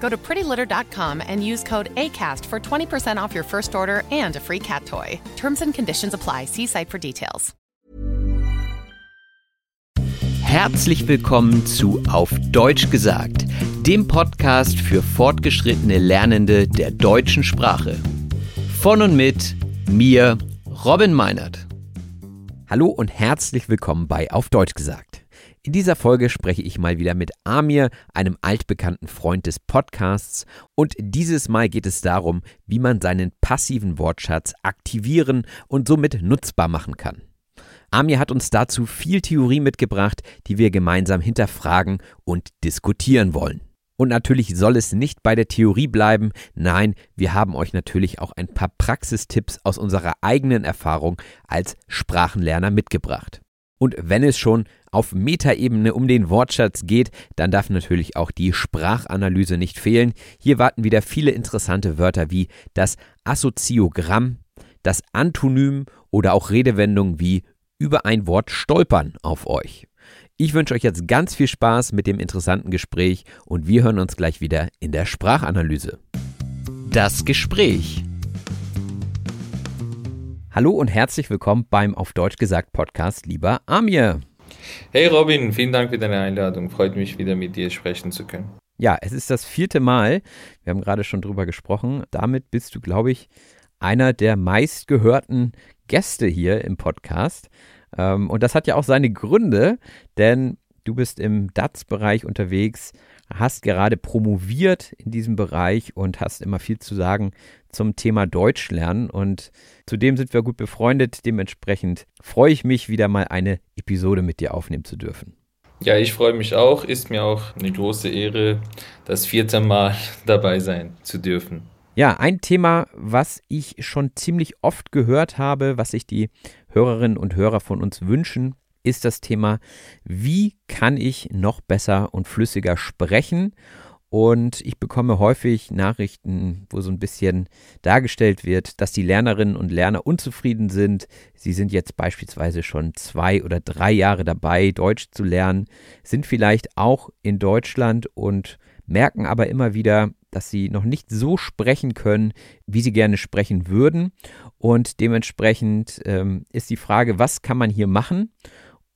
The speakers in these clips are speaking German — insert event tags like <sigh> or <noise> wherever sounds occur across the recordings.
Go to prettylitter.com and use code ACAST for 20% off your first order and a free cat toy. Terms and conditions apply. See site for details. Herzlich willkommen zu Auf Deutsch gesagt, dem Podcast für fortgeschrittene Lernende der deutschen Sprache. Von und mit mir, Robin Meinert. Hallo und herzlich willkommen bei Auf Deutsch gesagt. In dieser Folge spreche ich mal wieder mit Amir, einem altbekannten Freund des Podcasts. Und dieses Mal geht es darum, wie man seinen passiven Wortschatz aktivieren und somit nutzbar machen kann. Amir hat uns dazu viel Theorie mitgebracht, die wir gemeinsam hinterfragen und diskutieren wollen. Und natürlich soll es nicht bei der Theorie bleiben, nein, wir haben euch natürlich auch ein paar Praxistipps aus unserer eigenen Erfahrung als Sprachenlerner mitgebracht. Und wenn es schon auf Metaebene um den Wortschatz geht, dann darf natürlich auch die Sprachanalyse nicht fehlen. Hier warten wieder viele interessante Wörter wie das Assoziogramm, das Antonym oder auch Redewendungen wie über ein Wort stolpern auf euch. Ich wünsche euch jetzt ganz viel Spaß mit dem interessanten Gespräch und wir hören uns gleich wieder in der Sprachanalyse. Das Gespräch. Hallo und herzlich willkommen beim Auf Deutsch gesagt Podcast, lieber Amir. Hey Robin, vielen Dank für deine Einladung. Freut mich wieder mit dir sprechen zu können. Ja, es ist das vierte Mal. Wir haben gerade schon drüber gesprochen. Damit bist du, glaube ich, einer der meistgehörten Gäste hier im Podcast. Ähm, und das hat ja auch seine Gründe, denn du bist im DATS-Bereich unterwegs, hast gerade promoviert in diesem Bereich und hast immer viel zu sagen zum Thema Deutsch lernen. Und zudem sind wir gut befreundet. Dementsprechend freue ich mich, wieder mal eine Episode mit dir aufnehmen zu dürfen. Ja, ich freue mich auch. Ist mir auch eine große Ehre, das vierte Mal <laughs> dabei sein zu dürfen. Ja, ein Thema, was ich schon ziemlich oft gehört habe, was sich die Hörerinnen und Hörer von uns wünschen, ist das Thema, wie kann ich noch besser und flüssiger sprechen? Und ich bekomme häufig Nachrichten, wo so ein bisschen dargestellt wird, dass die Lernerinnen und Lerner unzufrieden sind. Sie sind jetzt beispielsweise schon zwei oder drei Jahre dabei, Deutsch zu lernen, sind vielleicht auch in Deutschland und merken aber immer wieder, dass sie noch nicht so sprechen können, wie sie gerne sprechen würden. Und dementsprechend ähm, ist die Frage, was kann man hier machen?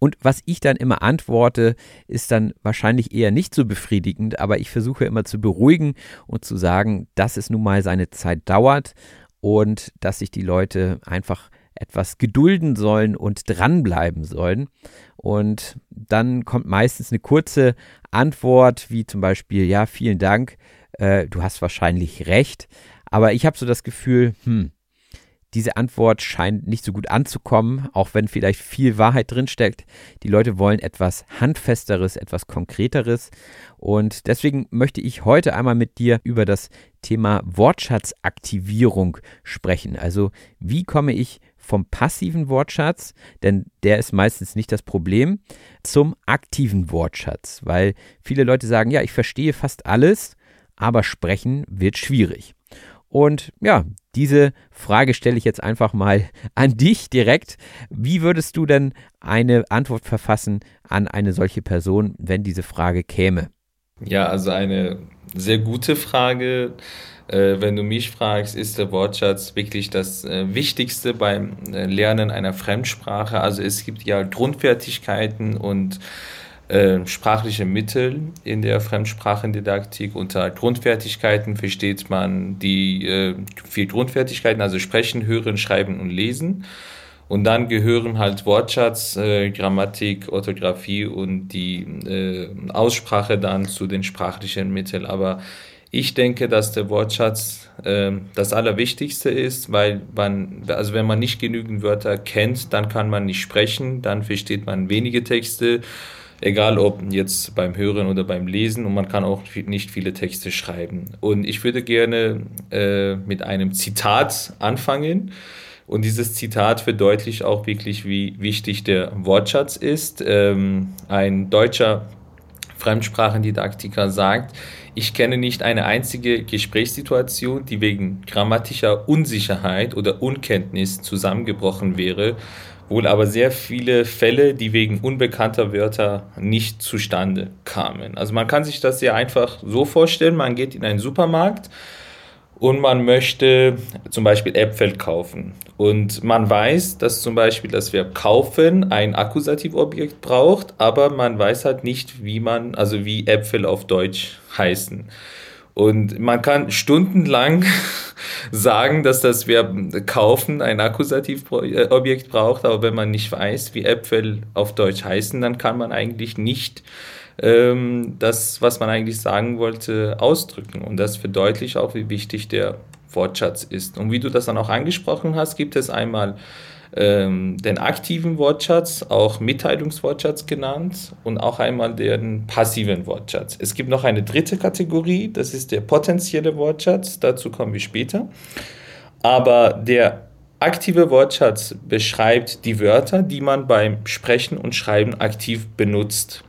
Und was ich dann immer antworte, ist dann wahrscheinlich eher nicht so befriedigend, aber ich versuche immer zu beruhigen und zu sagen, dass es nun mal seine Zeit dauert und dass sich die Leute einfach etwas gedulden sollen und dranbleiben sollen. Und dann kommt meistens eine kurze Antwort, wie zum Beispiel, ja, vielen Dank, äh, du hast wahrscheinlich recht. Aber ich habe so das Gefühl, hm, diese Antwort scheint nicht so gut anzukommen, auch wenn vielleicht viel Wahrheit drinsteckt. Die Leute wollen etwas Handfesteres, etwas Konkreteres. Und deswegen möchte ich heute einmal mit dir über das Thema Wortschatzaktivierung sprechen. Also wie komme ich vom passiven Wortschatz, denn der ist meistens nicht das Problem, zum aktiven Wortschatz, weil viele Leute sagen, ja, ich verstehe fast alles, aber sprechen wird schwierig. Und ja, diese Frage stelle ich jetzt einfach mal <laughs> an dich direkt. Wie würdest du denn eine Antwort verfassen an eine solche Person, wenn diese Frage käme? Ja, also eine sehr gute Frage. Äh, wenn du mich fragst, ist der Wortschatz wirklich das äh, Wichtigste beim äh, Lernen einer Fremdsprache? Also es gibt ja Grundfertigkeiten und äh, sprachliche Mittel in der Fremdsprachendidaktik. Unter Grundfertigkeiten versteht man die äh, vier Grundfertigkeiten, also Sprechen, Hören, Schreiben und Lesen. Und dann gehören halt Wortschatz, äh, Grammatik, Orthographie und die äh, Aussprache dann zu den sprachlichen Mitteln. Aber ich denke, dass der Wortschatz äh, das Allerwichtigste ist, weil man, also wenn man nicht genügend Wörter kennt, dann kann man nicht sprechen, dann versteht man wenige Texte, egal ob jetzt beim Hören oder beim Lesen und man kann auch nicht viele Texte schreiben. Und ich würde gerne äh, mit einem Zitat anfangen. Und dieses Zitat verdeutlicht auch wirklich, wie wichtig der Wortschatz ist. Ähm, ein deutscher Fremdsprachendidaktiker sagt, ich kenne nicht eine einzige Gesprächssituation, die wegen grammatischer Unsicherheit oder Unkenntnis zusammengebrochen wäre, wohl aber sehr viele Fälle, die wegen unbekannter Wörter nicht zustande kamen. Also man kann sich das sehr einfach so vorstellen, man geht in einen Supermarkt, und man möchte zum Beispiel Äpfel kaufen. Und man weiß, dass zum Beispiel das Verb kaufen ein Akkusativobjekt braucht, aber man weiß halt nicht, wie man, also wie Äpfel auf Deutsch heißen. Und man kann stundenlang <laughs> sagen, dass das Verb kaufen ein Akkusativobjekt braucht, aber wenn man nicht weiß, wie Äpfel auf Deutsch heißen, dann kann man eigentlich nicht ähm, das, was man eigentlich sagen wollte, ausdrücken. Und das verdeutlicht auch, wie wichtig der Wortschatz ist. Und wie du das dann auch angesprochen hast, gibt es einmal ähm, den aktiven Wortschatz, auch Mitteilungswortschatz genannt, und auch einmal den passiven Wortschatz. Es gibt noch eine dritte Kategorie, das ist der potenzielle Wortschatz, dazu kommen wir später. Aber der aktive Wortschatz beschreibt die Wörter, die man beim Sprechen und Schreiben aktiv benutzt.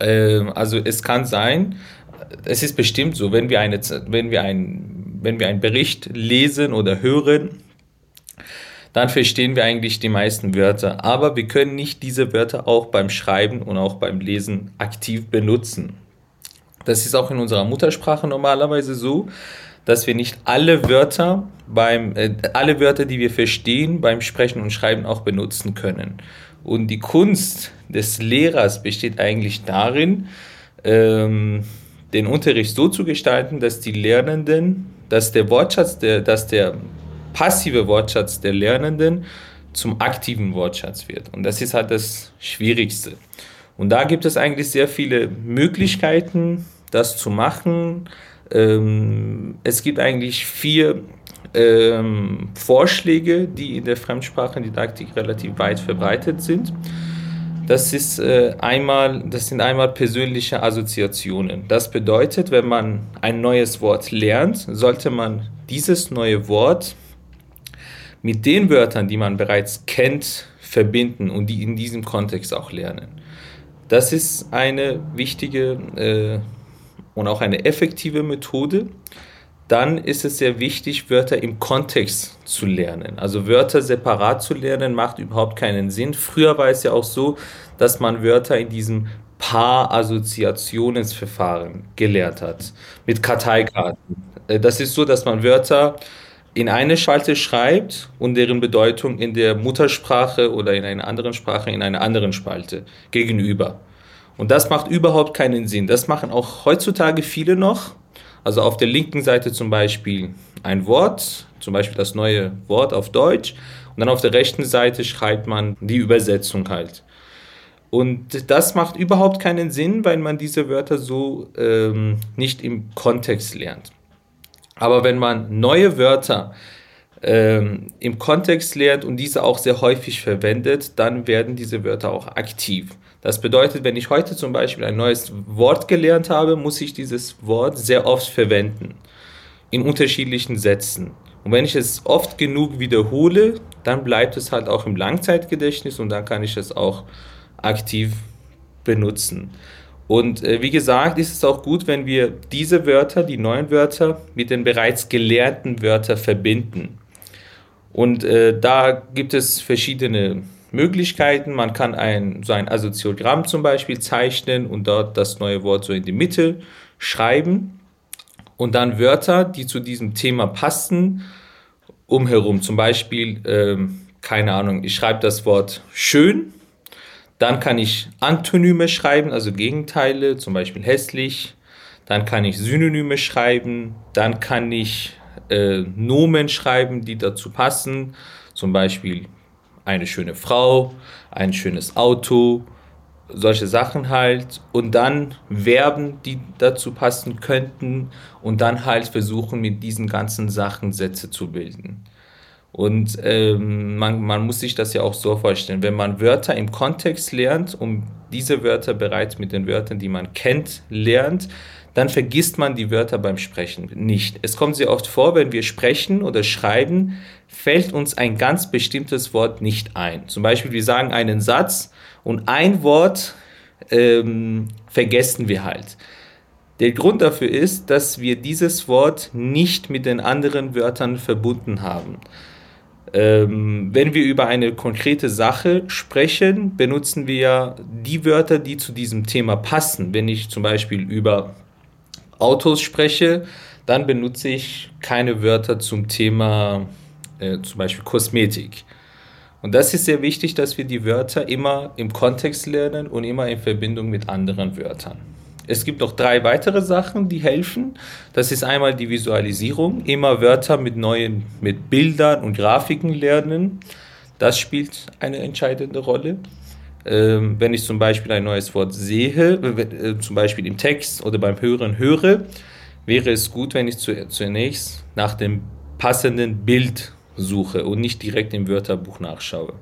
Ähm, also es kann sein, es ist bestimmt so, wenn wir, eine, wenn, wir ein, wenn wir einen Bericht lesen oder hören, dann verstehen wir eigentlich die meisten Wörter. Aber wir können nicht diese Wörter auch beim Schreiben und auch beim Lesen aktiv benutzen. Das ist auch in unserer Muttersprache normalerweise so, dass wir nicht alle Wörter beim äh, alle Wörter, die wir verstehen, beim Sprechen und Schreiben auch benutzen können. Und die Kunst des Lehrers besteht eigentlich darin, ähm, den Unterricht so zu gestalten, dass die Lernenden, dass der Wortschatz, der, dass der passive Wortschatz der Lernenden zum aktiven Wortschatz wird. Und das ist halt das Schwierigste. Und da gibt es eigentlich sehr viele Möglichkeiten, das zu machen. Ähm, es gibt eigentlich vier ähm, Vorschläge, die in der Fremdsprachendidaktik relativ weit verbreitet sind. Das, ist, äh, einmal, das sind einmal persönliche Assoziationen. Das bedeutet, wenn man ein neues Wort lernt, sollte man dieses neue Wort mit den Wörtern, die man bereits kennt, verbinden und die in diesem Kontext auch lernen. Das ist eine wichtige äh, und auch eine effektive Methode dann ist es sehr wichtig, Wörter im Kontext zu lernen. Also Wörter separat zu lernen macht überhaupt keinen Sinn. Früher war es ja auch so, dass man Wörter in diesem Paar-Assoziationsverfahren gelehrt hat, mit Karteikarten. Äh, das ist so, dass man Wörter in eine Spalte schreibt und deren Bedeutung in der Muttersprache oder in einer anderen Sprache in einer anderen Spalte gegenüber. Und das macht überhaupt keinen Sinn. Das machen auch heutzutage viele noch, also auf der linken Seite zum Beispiel ein Wort, zum Beispiel das neue Wort auf Deutsch. Und dann auf der rechten Seite schreibt man die Übersetzung halt. Und das macht überhaupt keinen Sinn, weil man diese Wörter so ähm, nicht im Kontext lernt. Aber wenn man neue Wörter ähm, im Kontext lernt und diese auch sehr häufig verwendet, dann werden diese Wörter auch aktiv. Das bedeutet, wenn ich heute zum Beispiel ein neues Wort gelernt habe, muss ich dieses Wort sehr oft verwenden. In unterschiedlichen Sätzen. Und wenn ich es oft genug wiederhole, dann bleibt es halt auch im Langzeitgedächtnis und dann kann ich es auch aktiv benutzen. Und äh, wie gesagt, ist es auch gut, wenn wir diese Wörter, die neuen Wörter, mit den bereits gelernten Wörtern verbinden. Und äh, da gibt es verschiedene Möglichkeiten. Man kann ein, so ein Assoziagramm zum Beispiel zeichnen und dort das neue Wort so in die Mitte schreiben und dann Wörter, die zu diesem Thema passen, umherum. Zum Beispiel, ähm, keine Ahnung, ich schreibe das Wort schön, dann kann ich Antonyme schreiben, also Gegenteile, zum Beispiel hässlich. Dann kann ich Synonyme schreiben, dann kann ich äh, Nomen schreiben, die dazu passen, zum Beispiel eine schöne Frau, ein schönes Auto, solche Sachen halt und dann Verben, die dazu passen könnten und dann halt versuchen mit diesen ganzen Sachen Sätze zu bilden. Und ähm, man, man muss sich das ja auch so vorstellen, wenn man Wörter im Kontext lernt und diese Wörter bereits mit den Wörtern, die man kennt, lernt, dann vergisst man die Wörter beim Sprechen nicht. Es kommt sehr oft vor, wenn wir sprechen oder schreiben, fällt uns ein ganz bestimmtes Wort nicht ein. Zum Beispiel, wir sagen einen Satz und ein Wort ähm, vergessen wir halt. Der Grund dafür ist, dass wir dieses Wort nicht mit den anderen Wörtern verbunden haben. Ähm, wenn wir über eine konkrete Sache sprechen, benutzen wir die Wörter, die zu diesem Thema passen. Wenn ich zum Beispiel über Autos spreche, dann benutze ich keine Wörter zum Thema äh, zum Beispiel Kosmetik. Und das ist sehr wichtig, dass wir die Wörter immer im Kontext lernen und immer in Verbindung mit anderen Wörtern. Es gibt noch drei weitere Sachen, die helfen. Das ist einmal die Visualisierung, immer Wörter mit neuen, mit Bildern und Grafiken lernen. Das spielt eine entscheidende Rolle. Ähm, wenn ich zum Beispiel ein neues Wort sehe, äh, zum Beispiel im Text oder beim Hören höre, wäre es gut, wenn ich zu, zunächst nach dem passenden Bild suche und nicht direkt im Wörterbuch nachschaue.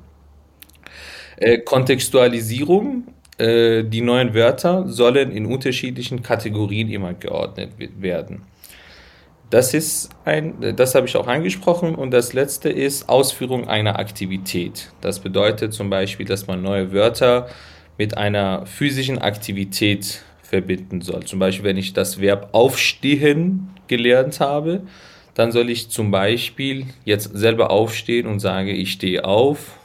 Äh, Kontextualisierung. Äh, die neuen Wörter sollen in unterschiedlichen Kategorien immer geordnet werden. Das ist ein, das habe ich auch angesprochen. Und das letzte ist Ausführung einer Aktivität. Das bedeutet zum Beispiel, dass man neue Wörter mit einer physischen Aktivität verbinden soll. Zum Beispiel, wenn ich das Verb aufstehen gelernt habe, dann soll ich zum Beispiel jetzt selber aufstehen und sage, ich stehe auf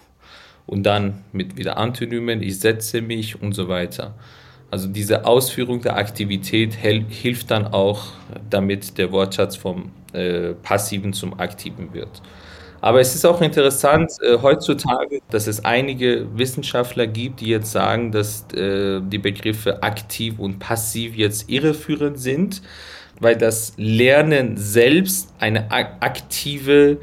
und dann mit wieder Antonymen, ich setze mich und so weiter. Also diese Ausführung der Aktivität hilft dann auch, damit der Wortschatz vom äh, Passiven zum Aktiven wird. Aber es ist auch interessant äh, heutzutage, dass es einige Wissenschaftler gibt, die jetzt sagen, dass äh, die Begriffe aktiv und passiv jetzt irreführend sind, weil das Lernen selbst eine aktive,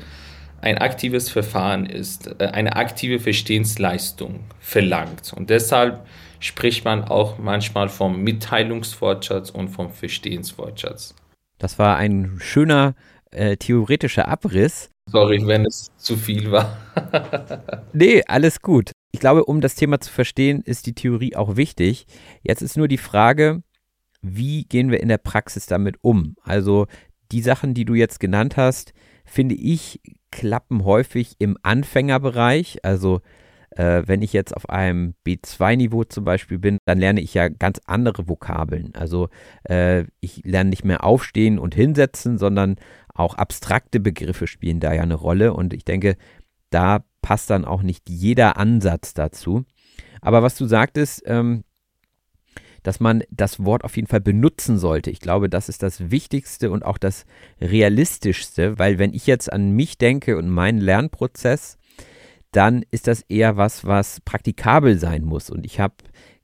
ein aktives Verfahren ist, äh, eine aktive Verstehensleistung verlangt. Und deshalb spricht man auch manchmal vom Mitteilungswortschatz und vom Verstehenswortschatz. Das war ein schöner äh, theoretischer Abriss. Sorry, wenn es zu viel war. <laughs> nee, alles gut. Ich glaube, um das Thema zu verstehen, ist die Theorie auch wichtig. Jetzt ist nur die Frage, wie gehen wir in der Praxis damit um? Also die Sachen, die du jetzt genannt hast, finde ich, klappen häufig im Anfängerbereich. Also äh, wenn ich jetzt auf einem B2-Niveau zum Beispiel bin, dann lerne ich ja ganz andere Vokabeln. Also äh, ich lerne nicht mehr aufstehen und hinsetzen, sondern auch abstrakte Begriffe spielen da ja eine Rolle. Und ich denke, da passt dann auch nicht jeder Ansatz dazu. Aber was du sagtest, ähm, dass man das Wort auf jeden Fall benutzen sollte. Ich glaube, das ist das Wichtigste und auch das Realistischste, weil wenn ich jetzt an mich denke und meinen Lernprozess, dann ist das eher was, was praktikabel sein muss. Und ich habe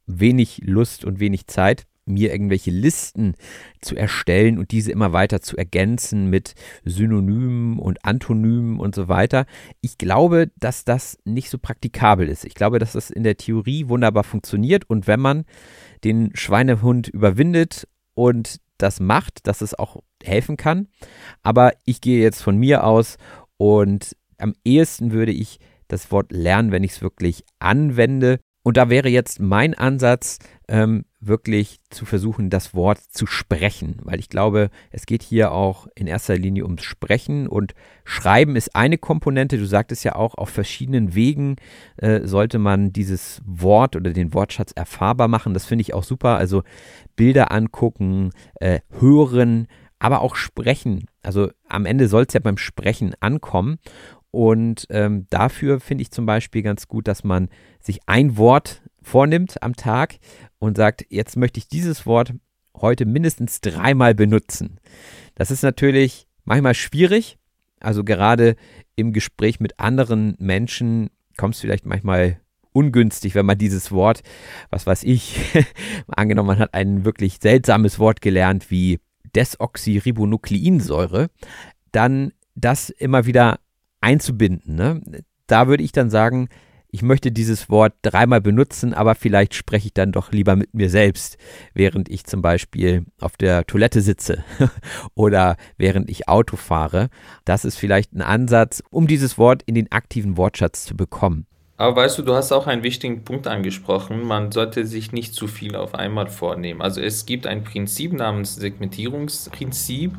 wenig Lust und wenig Zeit, mir irgendwelche Listen zu erstellen und diese immer weiter zu ergänzen mit Synonymen und Antonymen und so weiter. Ich glaube, dass das nicht so praktikabel ist. Ich glaube, dass das in der Theorie wunderbar funktioniert und wenn man den Schweinehund überwindet und das macht, dass es auch helfen kann. Aber ich gehe jetzt von mir aus und am ehesten würde ich das Wort lernen, wenn ich es wirklich anwende. Und da wäre jetzt mein Ansatz, ähm, wirklich zu versuchen, das Wort zu sprechen, weil ich glaube, es geht hier auch in erster Linie ums Sprechen und Schreiben ist eine Komponente. Du sagtest ja auch, auf verschiedenen Wegen äh, sollte man dieses Wort oder den Wortschatz erfahrbar machen. Das finde ich auch super. Also Bilder angucken, äh, hören, aber auch sprechen. Also am Ende soll es ja beim Sprechen ankommen. Und ähm, dafür finde ich zum Beispiel ganz gut, dass man sich ein Wort vornimmt am Tag und sagt, jetzt möchte ich dieses Wort heute mindestens dreimal benutzen. Das ist natürlich manchmal schwierig. Also gerade im Gespräch mit anderen Menschen kommt es vielleicht manchmal ungünstig, wenn man dieses Wort, was weiß ich, <laughs> angenommen, man hat ein wirklich seltsames Wort gelernt wie Desoxyribonukleinsäure, dann das immer wieder einzubinden. Ne? da würde ich dann sagen, ich möchte dieses Wort dreimal benutzen, aber vielleicht spreche ich dann doch lieber mit mir selbst, während ich zum Beispiel auf der Toilette sitze <laughs> oder während ich Auto fahre. Das ist vielleicht ein Ansatz, um dieses Wort in den aktiven Wortschatz zu bekommen. Aber weißt du, du hast auch einen wichtigen Punkt angesprochen. Man sollte sich nicht zu viel auf einmal vornehmen. Also es gibt ein Prinzip namens Segmentierungsprinzip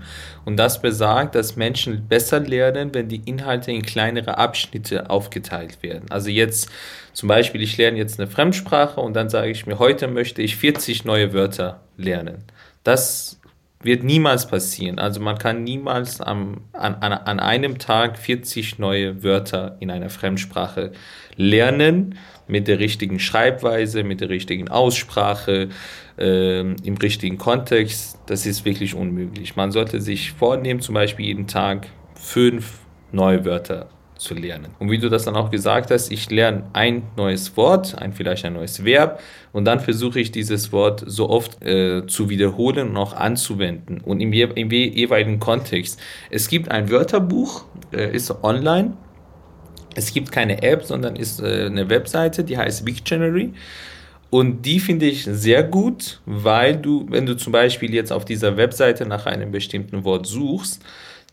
und das besagt, dass Menschen besser lernen, wenn die Inhalte in kleinere Abschnitte aufgeteilt werden. Also jetzt zum Beispiel, ich lerne jetzt eine Fremdsprache und dann sage ich mir, heute möchte ich 40 neue Wörter lernen. Das wird niemals passieren. Also man kann niemals am, an, an einem Tag 40 neue Wörter in einer Fremdsprache lernen mit der richtigen Schreibweise, mit der richtigen Aussprache, äh, im richtigen Kontext. Das ist wirklich unmöglich. Man sollte sich vornehmen, zum Beispiel jeden Tag fünf neue Wörter zu lernen. Und wie du das dann auch gesagt hast, ich lerne ein neues Wort, ein vielleicht ein neues Verb und dann versuche ich dieses Wort so oft äh, zu wiederholen und auch anzuwenden und im, je, im jeweiligen Kontext. Es gibt ein Wörterbuch, äh, ist online. Es gibt keine App, sondern ist äh, eine Webseite, die heißt Wiktionary. Und die finde ich sehr gut, weil du, wenn du zum Beispiel jetzt auf dieser Webseite nach einem bestimmten Wort suchst,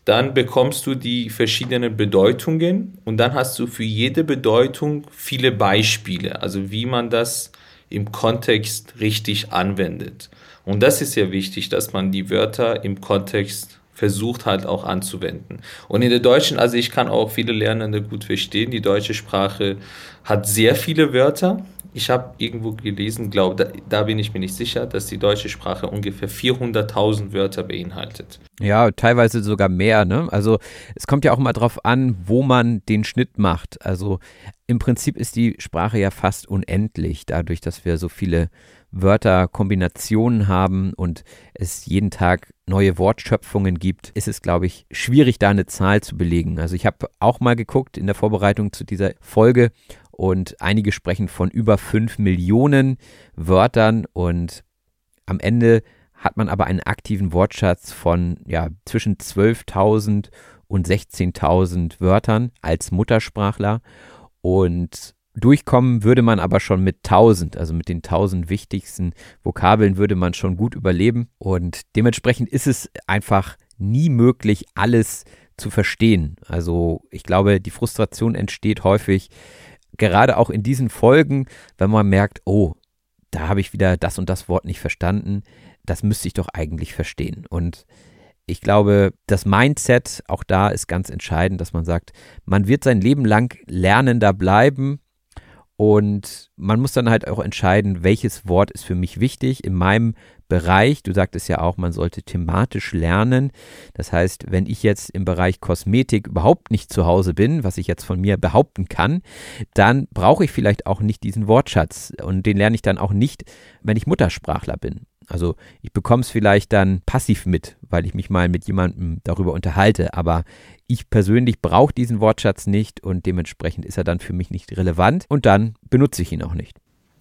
dann bekommst du die verschiedenen Bedeutungen und dann hast du für jede Bedeutung viele Beispiele, also wie man das im Kontext richtig anwendet. Und das ist sehr wichtig, dass man die Wörter im Kontext versucht halt auch anzuwenden. Und in der deutschen, also ich kann auch viele Lernende gut verstehen, die deutsche Sprache hat sehr viele Wörter, ich habe irgendwo gelesen, glaube, da, da, bin ich mir nicht sicher, dass die deutsche Sprache ungefähr 400.000 Wörter beinhaltet. Ja, teilweise sogar mehr. Ne? Also es kommt ja auch mal drauf an, wo man den Schnitt macht. Also im Prinzip ist die Sprache ja fast unendlich, dadurch, dass wir so viele Wörterkombinationen haben und es jeden Tag neue Wortschöpfungen gibt, ist es, glaube ich, schwierig, da eine Zahl zu belegen. Also ich habe auch mal geguckt in der Vorbereitung zu dieser Folge und einige sprechen von über 5 Millionen Wörtern. Und am Ende hat man aber einen aktiven Wortschatz von ja, zwischen 12.000 und 16.000 Wörtern als Muttersprachler. Und durchkommen würde man aber schon mit 1000, also mit den 1000 wichtigsten Vokabeln würde man schon gut überleben. Und dementsprechend ist es einfach nie möglich, alles zu verstehen. Also ich glaube, die Frustration entsteht häufig, gerade auch in diesen Folgen, wenn man merkt, oh, da habe ich wieder das und das Wort nicht verstanden, das müsste ich doch eigentlich verstehen. Und ich glaube, das Mindset auch da ist ganz entscheidend, dass man sagt, man wird sein Leben lang Lernender bleiben und man muss dann halt auch entscheiden, welches Wort ist für mich wichtig. In meinem Bereich, du sagtest ja auch, man sollte thematisch lernen. Das heißt, wenn ich jetzt im Bereich Kosmetik überhaupt nicht zu Hause bin, was ich jetzt von mir behaupten kann, dann brauche ich vielleicht auch nicht diesen Wortschatz. Und den lerne ich dann auch nicht, wenn ich Muttersprachler bin. Also ich bekomme es vielleicht dann passiv mit, weil ich mich mal mit jemandem darüber unterhalte, aber ich persönlich brauche diesen Wortschatz nicht und dementsprechend ist er dann für mich nicht relevant und dann benutze ich ihn auch nicht.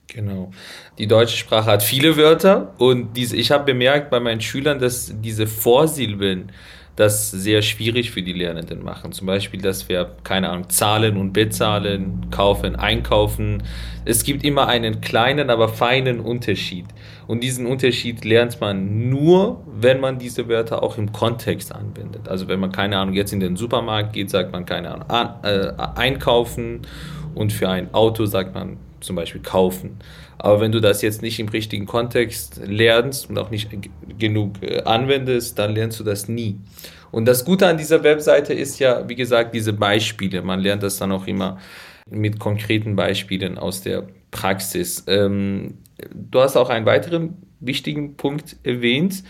Genau. Die deutsche Sprache hat viele Wörter und diese, ich habe bemerkt bei meinen Schülern, dass diese Vorsilben das sehr schwierig für die Lernenden machen. Zum Beispiel, dass wir, keine Ahnung, zahlen und bezahlen, kaufen, einkaufen. Es gibt immer einen kleinen, aber feinen Unterschied. Und diesen Unterschied lernt man nur, wenn man diese Wörter auch im Kontext anwendet. Also wenn man, keine Ahnung, jetzt in den Supermarkt geht, sagt man, keine Ahnung, an, äh, einkaufen und für ein Auto sagt man zum Beispiel kaufen. Aber wenn du das jetzt nicht im richtigen Kontext lernst und auch nicht genug äh, anwendest, dann lernst du das nie. Und das Gute an dieser Webseite ist ja, wie gesagt, diese Beispiele. Man lernt das dann auch immer mit konkreten Beispielen aus der Praxis. Ähm, du hast auch einen weiteren wichtigen Punkt erwähnt.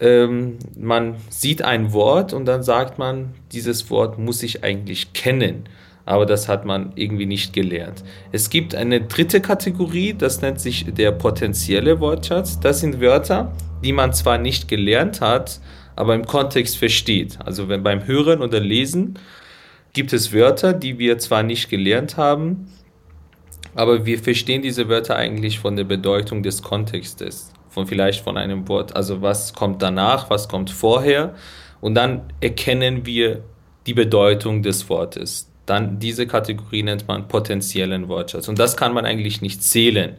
Ähm, man sieht ein Wort und dann sagt man, dieses Wort muss ich eigentlich kennen aber das hat man irgendwie nicht gelernt. Es gibt eine dritte Kategorie, das nennt sich der potenzielle Wortschatz. Das sind Wörter, die man zwar nicht gelernt hat, aber im Kontext versteht. Also wenn beim Hören oder Lesen gibt es Wörter, die wir zwar nicht gelernt haben, aber wir verstehen diese Wörter eigentlich von der Bedeutung des Kontextes, von vielleicht von einem Wort. Also was kommt danach, was kommt vorher und dann erkennen wir die Bedeutung des Wortes dann diese Kategorie nennt man potenziellen Wortschatz. Und das kann man eigentlich nicht zählen.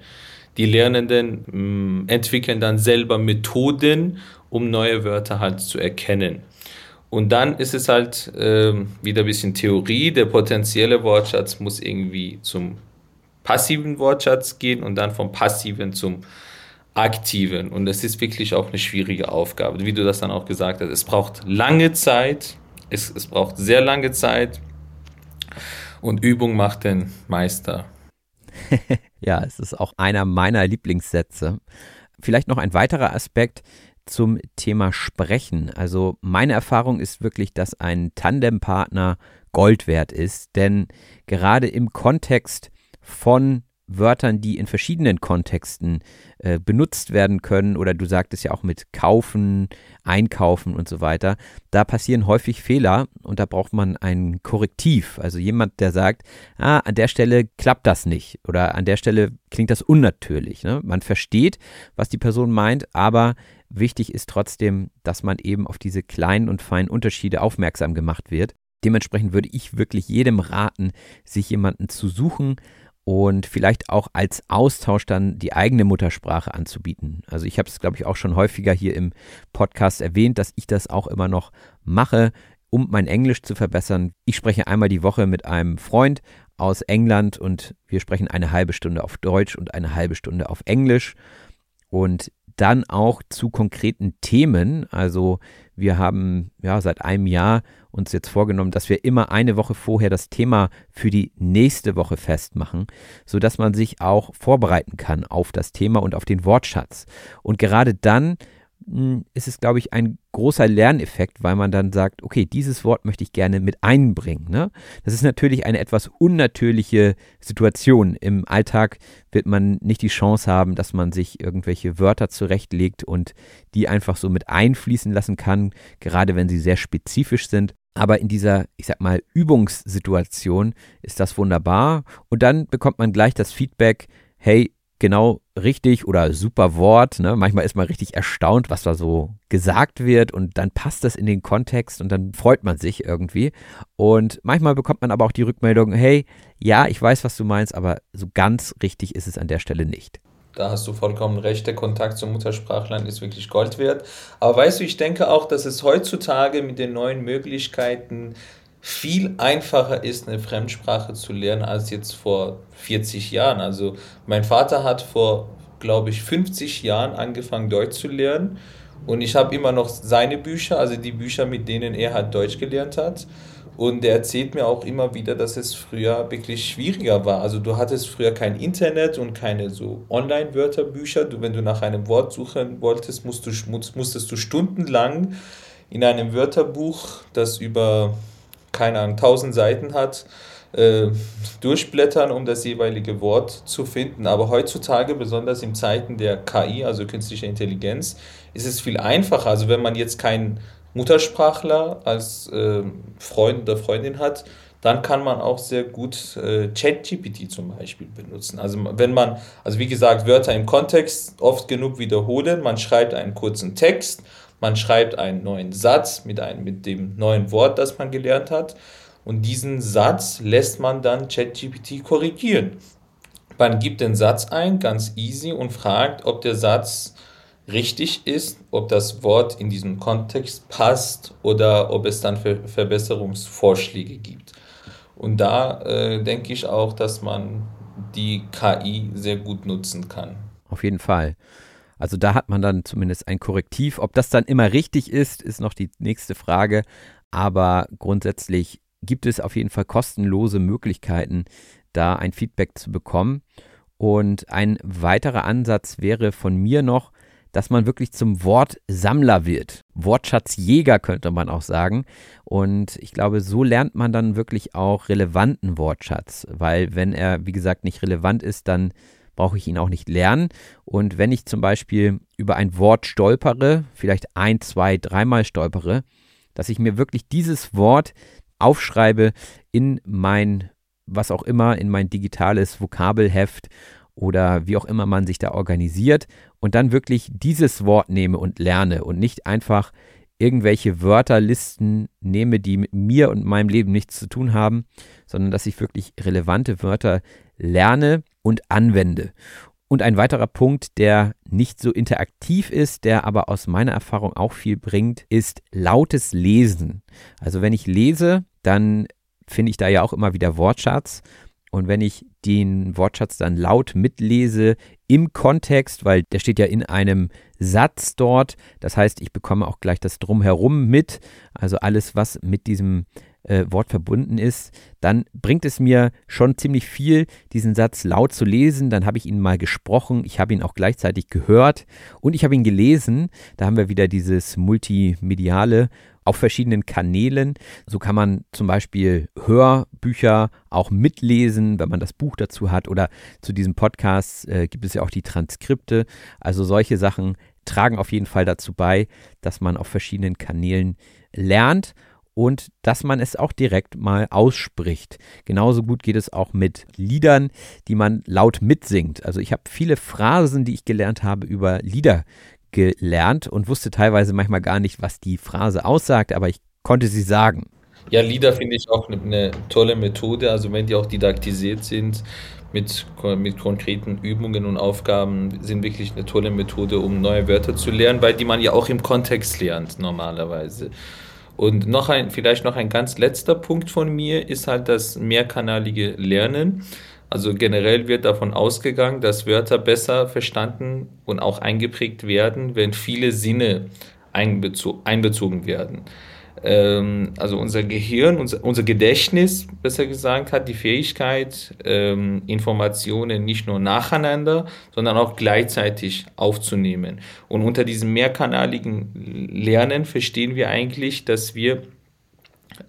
Die Lernenden mh, mm, entwickeln dann selber Methoden, um neue Wörter halt zu erkennen. Und dann ist es halt äh, wieder ein bisschen Theorie. Der potenzielle Wortschatz muss irgendwie zum passiven Wortschatz gehen und dann vom passiven zum aktiven. Und das ist wirklich auch eine schwierige Aufgabe, wie du das dann auch gesagt hast. Es braucht lange Zeit, es, es braucht sehr lange Zeit und Übung macht den Meister. <laughs> ja, es ist auch einer meiner Lieblingssätze. Vielleicht noch ein weiterer Aspekt zum Thema Sprechen. Also meine Erfahrung ist wirklich, dass ein Tandempartner Gold wert ist, denn gerade im Kontext von Wörtern, die in verschiedenen Kontexten äh, benutzt werden können, oder du sagtest ja auch mit kaufen, einkaufen und so weiter, da passieren häufig Fehler und da braucht man ein Korrektiv. Also jemand, der sagt, ah, an der Stelle klappt das nicht oder an der Stelle klingt das unnatürlich. Ne? Man versteht, was die Person meint, aber wichtig ist trotzdem, dass man eben auf diese kleinen und feinen Unterschiede aufmerksam gemacht wird. Dementsprechend würde ich wirklich jedem raten, sich jemanden zu suchen, und vielleicht auch als Austausch dann die eigene Muttersprache anzubieten. Also ich habe es, glaube ich, auch schon häufiger hier im Podcast erwähnt, dass ich das auch immer noch mache, um mein Englisch zu verbessern. Ich spreche einmal die Woche mit einem Freund aus England und wir sprechen eine halbe Stunde auf Deutsch und eine halbe Stunde auf Englisch. Und dann auch zu konkreten Themen. Also wir haben ja seit einem Jahr uns jetzt vorgenommen, dass wir immer eine Woche vorher das Thema für die nächste Woche festmachen, sodass man sich auch vorbereiten kann auf das Thema und auf den Wortschatz. Und gerade dann ist es, glaube ich, ein großer Lerneffekt, weil man dann sagt, okay, dieses Wort möchte ich gerne mit einbringen. Ne? Das ist natürlich eine etwas unnatürliche Situation. Im Alltag wird man nicht die Chance haben, dass man sich irgendwelche Wörter zurechtlegt und die einfach so mit einfließen lassen kann, gerade wenn sie sehr spezifisch sind. Aber in dieser, ich sag mal, Übungssituation ist das wunderbar. Und dann bekommt man gleich das Feedback, hey, genau richtig oder super Wort. Ne? Manchmal ist man richtig erstaunt, was da so gesagt wird und dann passt das in den Kontext und dann freut man sich irgendwie. Und manchmal bekommt man aber auch die Rückmeldung, hey, ja, ich weiß, was du meinst, aber so ganz richtig ist es an der Stelle nicht. Da hast du vollkommen recht, der Kontakt zum Muttersprachlern ist wirklich Gold wert. Aber weißt du, ich denke auch, dass es heutzutage mit den neuen Möglichkeiten viel einfacher ist, eine Fremdsprache zu lernen als jetzt vor 40 Jahren. Also mein Vater hat vor, glaube ich, 50 Jahren angefangen, Deutsch zu lernen. Und ich habe immer noch seine Bücher, also die Bücher, mit denen er halt Deutsch gelernt hat. Und er erzählt mir auch immer wieder, dass es früher wirklich schwieriger war. Also du hattest früher kein Internet und keine so Online-Wörterbücher. Du, wenn du nach einem Wort suchen wolltest, musst du, musstest du stundenlang in einem Wörterbuch, das über keine Ahnung, 1000 Seiten hat, äh, durchblättern, um das jeweilige Wort zu finden. Aber heutzutage, besonders in Zeiten der KI, also künstlicher Intelligenz, ist es viel einfacher. Also wenn man jetzt keinen Muttersprachler als äh, Freund oder Freundin hat, dann kann man auch sehr gut äh, ChatGPT zum Beispiel benutzen. Also wenn man, also wie gesagt, Wörter im Kontext oft genug wiederholen, man schreibt einen kurzen Text man schreibt einen neuen Satz mit, einem, mit dem neuen Wort, das man gelernt hat. Und diesen Satz lässt man dann ChatGPT korrigieren. Man gibt den Satz ein, ganz easy, und fragt, ob der Satz richtig ist, ob das Wort in diesem Kontext passt oder ob es dann Ver Verbesserungsvorschläge gibt. Und da äh, denke ich auch, dass man die KI sehr gut nutzen kann. Auf jeden Fall. Also da hat man dann zumindest ein Korrektiv. Ob das dann immer richtig ist, ist noch die nächste Frage. Aber grundsätzlich gibt es auf jeden Fall kostenlose Möglichkeiten, da ein Feedback zu bekommen. Und ein weiterer Ansatz wäre von mir noch, dass man wirklich zum Wortsammler wird. Wortschatzjäger könnte man auch sagen. Und ich glaube, so lernt man dann wirklich auch relevanten Wortschatz. Weil wenn er, wie gesagt, nicht relevant ist, dann brauche ich ihn auch nicht lernen. Und wenn ich zum Beispiel über ein Wort stolpere, vielleicht ein, zwei, dreimal stolpere, dass ich mir wirklich dieses Wort aufschreibe in mein, was auch immer, in mein digitales Vokabelheft oder wie auch immer man sich da organisiert und dann wirklich dieses Wort nehme und lerne und nicht einfach irgendwelche Wörterlisten nehme, die mit mir und meinem Leben nichts zu tun haben, sondern dass ich wirklich relevante Wörter lerne und anwende. Und ein weiterer Punkt, der nicht so interaktiv ist, der aber aus meiner Erfahrung auch viel bringt, ist lautes Lesen. Also wenn ich lese, dann finde ich da ja auch immer wieder Wortschatz. Und wenn ich den Wortschatz dann laut mitlese im Kontext, weil der steht ja in einem Satz dort, das heißt, ich bekomme auch gleich das Drumherum mit, also alles, was mit diesem äh, Wort verbunden ist, dann bringt es mir schon ziemlich viel, diesen Satz laut zu lesen. Dann habe ich ihn mal gesprochen, ich habe ihn auch gleichzeitig gehört und ich habe ihn gelesen. Da haben wir wieder dieses multimediale auf verschiedenen Kanälen. So kann man zum Beispiel Hörbücher auch mitlesen, wenn man das Buch dazu hat. Oder zu diesem Podcast äh, gibt es ja auch die Transkripte. Also solche Sachen tragen auf jeden Fall dazu bei, dass man auf verschiedenen Kanälen lernt und dass man es auch direkt mal ausspricht. Genauso gut geht es auch mit Liedern, die man laut mitsingt. Also ich habe viele Phrasen, die ich gelernt habe, über Lieder gelernt und wusste teilweise manchmal gar nicht, was die Phrase aussagt, aber ich konnte sie sagen. Ja, Lieder finde ich auch eine, eine tolle Methode, also wenn die auch didaktisiert sind, mit, mit konkreten Übungen und Aufgaben sind wirklich eine tolle Methode, um neue Wörter zu lernen, weil die man ja auch im Kontext lernt normalerweise. Und noch ein, vielleicht noch ein ganz letzter Punkt von mir ist halt das mehrkanalige Lernen. Also generell wird davon ausgegangen, dass Wörter besser verstanden und auch eingeprägt werden, wenn viele Sinne einbezo einbezogen werden. Ähm, also unser Gehirn, unser, unser Gedächtnis, besser gesagt, hat die Fähigkeit, ähm, Informationen nicht nur nacheinander, sondern auch gleichzeitig aufzunehmen. Und unter diesem mehrkanaligen Lernen verstehen wir eigentlich, dass wir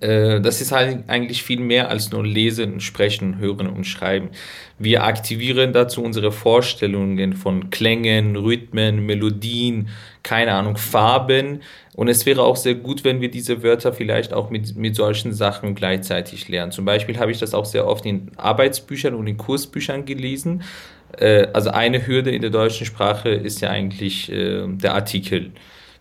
das ist eigentlich viel mehr als nur lesen, sprechen, hören und schreiben. Wir aktivieren dazu unsere Vorstellungen von Klängen, Rhythmen, Melodien, keine Ahnung, Farben. Und es wäre auch sehr gut, wenn wir diese Wörter vielleicht auch mit, mit solchen Sachen gleichzeitig lernen. Zum Beispiel habe ich das auch sehr oft in Arbeitsbüchern und in Kursbüchern gelesen. Äh, also eine Hürde in der deutschen Sprache ist ja eigentlich äh, der Artikel.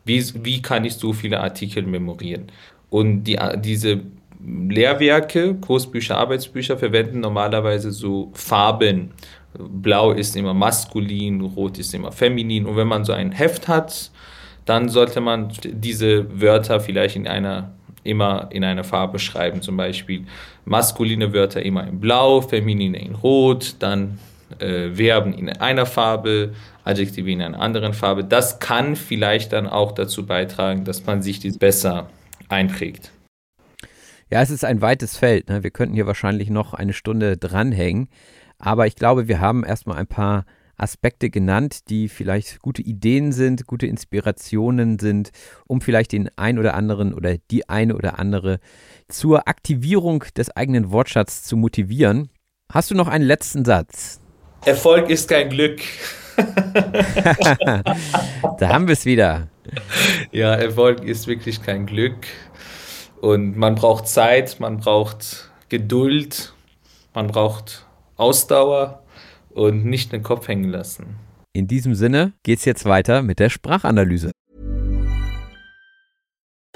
Wie, wie kann ich so viele Artikel memorieren? Und die, diese Lehrwerke, Kursbücher, Arbeitsbücher verwenden normalerweise so Farben. Blau ist immer maskulin, rot ist immer feminin. Und wenn man so ein Heft hat, dann sollte man diese Wörter vielleicht in einer immer in einer Farbe schreiben. Zum Beispiel maskuline Wörter immer in Blau, feminine in Rot, dann äh, Verben in einer Farbe, Adjektive in einer anderen Farbe. Das kann vielleicht dann auch dazu beitragen, dass man sich das besser einprägt. Ja, es ist ein weites Feld. Ne? Wir könnten hier wahrscheinlich noch eine Stunde dranhängen. Aber ich glaube, wir haben erstmal ein paar Aspekte genannt, die vielleicht gute Ideen sind, gute Inspirationen sind, um vielleicht den ein oder anderen oder die eine oder andere zur Aktivierung des eigenen Wortschatzes zu motivieren. Hast du noch einen letzten Satz? Erfolg ist kein Glück. <laughs> da haben wir es wieder. Ja, Erfolg ist wirklich kein Glück. Und man braucht Zeit, man braucht Geduld, man braucht Ausdauer und nicht den Kopf hängen lassen. In diesem Sinne geht's jetzt weiter mit der Sprachanalyse.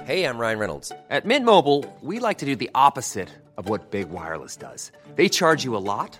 Hey, I'm Ryan Reynolds. At Mint Mobile, we like to do the opposite of what Big Wireless does. They charge you a lot,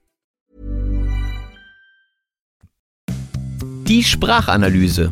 Die Sprachanalyse.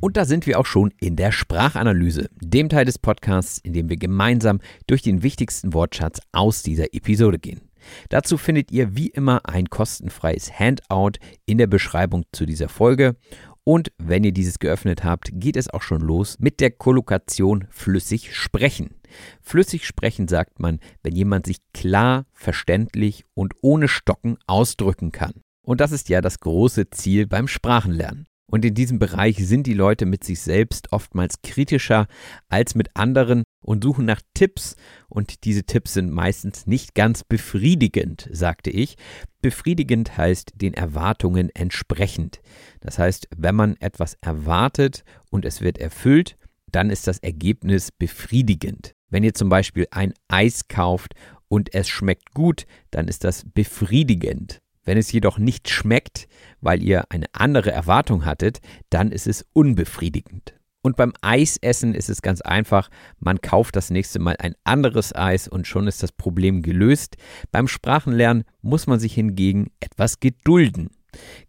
Und da sind wir auch schon in der Sprachanalyse, dem Teil des Podcasts, in dem wir gemeinsam durch den wichtigsten Wortschatz aus dieser Episode gehen. Dazu findet ihr wie immer ein kostenfreies Handout in der Beschreibung zu dieser Folge. Und wenn ihr dieses geöffnet habt, geht es auch schon los mit der Kollokation flüssig sprechen. Flüssig sprechen sagt man, wenn jemand sich klar, verständlich und ohne Stocken ausdrücken kann. Und das ist ja das große Ziel beim Sprachenlernen. Und in diesem Bereich sind die Leute mit sich selbst oftmals kritischer als mit anderen und suchen nach Tipps. Und diese Tipps sind meistens nicht ganz befriedigend, sagte ich. Befriedigend heißt den Erwartungen entsprechend. Das heißt, wenn man etwas erwartet und es wird erfüllt, dann ist das Ergebnis befriedigend. Wenn ihr zum Beispiel ein Eis kauft und es schmeckt gut, dann ist das befriedigend. Wenn es jedoch nicht schmeckt, weil ihr eine andere Erwartung hattet, dann ist es unbefriedigend. Und beim Eisessen ist es ganz einfach, man kauft das nächste Mal ein anderes Eis und schon ist das Problem gelöst. Beim Sprachenlernen muss man sich hingegen etwas gedulden.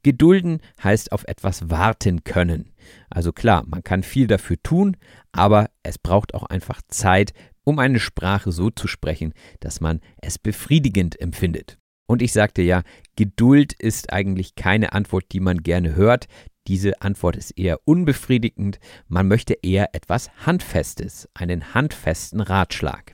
Gedulden heißt auf etwas warten können. Also klar, man kann viel dafür tun, aber es braucht auch einfach Zeit, um eine Sprache so zu sprechen, dass man es befriedigend empfindet. Und ich sagte ja, Geduld ist eigentlich keine Antwort, die man gerne hört. Diese Antwort ist eher unbefriedigend. Man möchte eher etwas Handfestes, einen handfesten Ratschlag.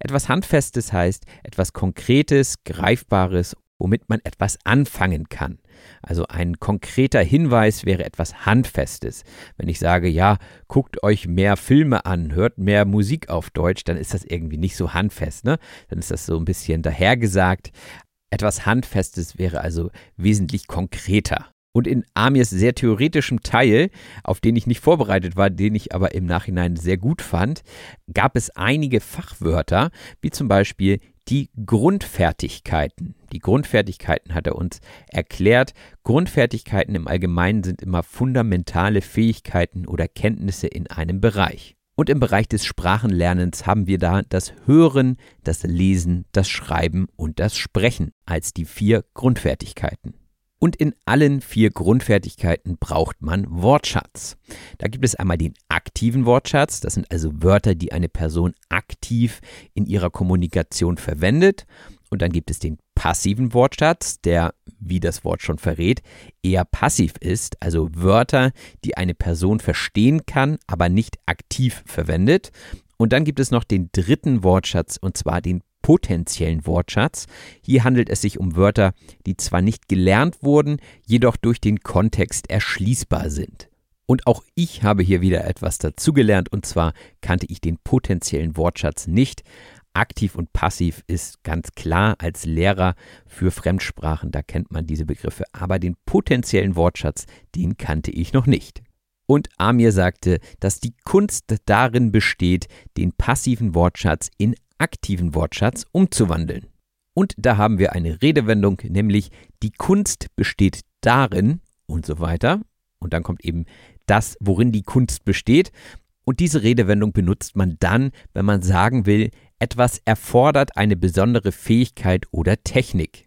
Etwas Handfestes heißt etwas Konkretes, Greifbares, womit man etwas anfangen kann. Also ein konkreter Hinweis wäre etwas Handfestes. Wenn ich sage, ja, guckt euch mehr Filme an, hört mehr Musik auf Deutsch, dann ist das irgendwie nicht so handfest. Ne? Dann ist das so ein bisschen dahergesagt. Etwas Handfestes wäre also wesentlich konkreter. Und in Amirs sehr theoretischem Teil, auf den ich nicht vorbereitet war, den ich aber im Nachhinein sehr gut fand, gab es einige Fachwörter, wie zum Beispiel die Grundfertigkeiten. Die Grundfertigkeiten hat er uns erklärt. Grundfertigkeiten im Allgemeinen sind immer fundamentale Fähigkeiten oder Kenntnisse in einem Bereich. Und im Bereich des Sprachenlernens haben wir da das Hören, das Lesen, das Schreiben und das Sprechen als die vier Grundfertigkeiten. Und in allen vier Grundfertigkeiten braucht man Wortschatz. Da gibt es einmal den aktiven Wortschatz, das sind also Wörter, die eine Person aktiv in ihrer Kommunikation verwendet. Und dann gibt es den passiven Wortschatz, der, wie das Wort schon verrät, eher passiv ist, also Wörter, die eine Person verstehen kann, aber nicht aktiv verwendet. Und dann gibt es noch den dritten Wortschatz, und zwar den potenziellen Wortschatz. Hier handelt es sich um Wörter, die zwar nicht gelernt wurden, jedoch durch den Kontext erschließbar sind. Und auch ich habe hier wieder etwas dazugelernt, und zwar kannte ich den potenziellen Wortschatz nicht, Aktiv und passiv ist ganz klar als Lehrer für Fremdsprachen, da kennt man diese Begriffe, aber den potenziellen Wortschatz, den kannte ich noch nicht. Und Amir sagte, dass die Kunst darin besteht, den passiven Wortschatz in aktiven Wortschatz umzuwandeln. Und da haben wir eine Redewendung, nämlich die Kunst besteht darin und so weiter. Und dann kommt eben das, worin die Kunst besteht. Und diese Redewendung benutzt man dann, wenn man sagen will, etwas erfordert eine besondere Fähigkeit oder Technik.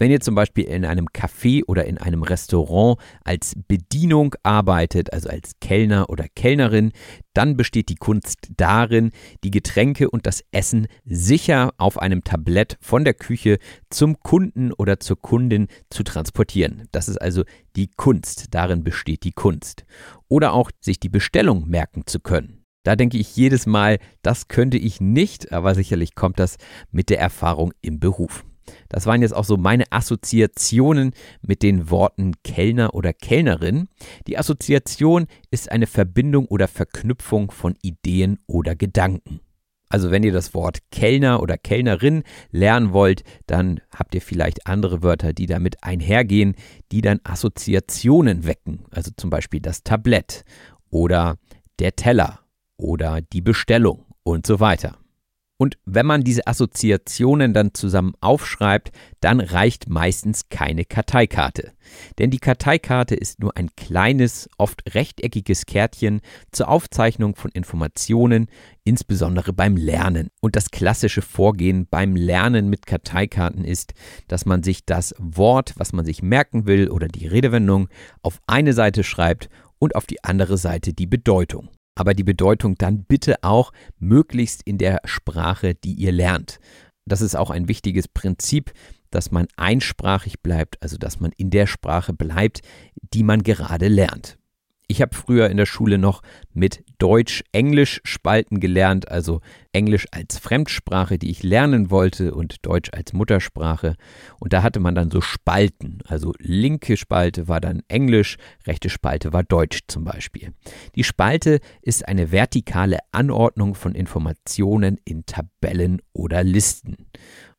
Wenn ihr zum Beispiel in einem Café oder in einem Restaurant als Bedienung arbeitet, also als Kellner oder Kellnerin, dann besteht die Kunst darin, die Getränke und das Essen sicher auf einem Tablett von der Küche zum Kunden oder zur Kundin zu transportieren. Das ist also die Kunst, darin besteht die Kunst. Oder auch sich die Bestellung merken zu können. Da denke ich jedes Mal, das könnte ich nicht, aber sicherlich kommt das mit der Erfahrung im Beruf. Das waren jetzt auch so meine Assoziationen mit den Worten Kellner oder Kellnerin. Die Assoziation ist eine Verbindung oder Verknüpfung von Ideen oder Gedanken. Also wenn ihr das Wort Kellner oder Kellnerin lernen wollt, dann habt ihr vielleicht andere Wörter, die damit einhergehen, die dann Assoziationen wecken. Also zum Beispiel das Tablett oder der Teller oder die Bestellung und so weiter. Und wenn man diese Assoziationen dann zusammen aufschreibt, dann reicht meistens keine Karteikarte. Denn die Karteikarte ist nur ein kleines, oft rechteckiges Kärtchen zur Aufzeichnung von Informationen, insbesondere beim Lernen. Und das klassische Vorgehen beim Lernen mit Karteikarten ist, dass man sich das Wort, was man sich merken will oder die Redewendung auf eine Seite schreibt und auf die andere Seite die Bedeutung. Aber die Bedeutung dann bitte auch möglichst in der Sprache, die ihr lernt. Das ist auch ein wichtiges Prinzip, dass man einsprachig bleibt, also dass man in der Sprache bleibt, die man gerade lernt. Ich habe früher in der Schule noch mit Deutsch-Englisch Spalten gelernt, also Englisch als Fremdsprache, die ich lernen wollte und Deutsch als Muttersprache. Und da hatte man dann so Spalten, also linke Spalte war dann Englisch, rechte Spalte war Deutsch zum Beispiel. Die Spalte ist eine vertikale Anordnung von Informationen in Tabellen oder Listen.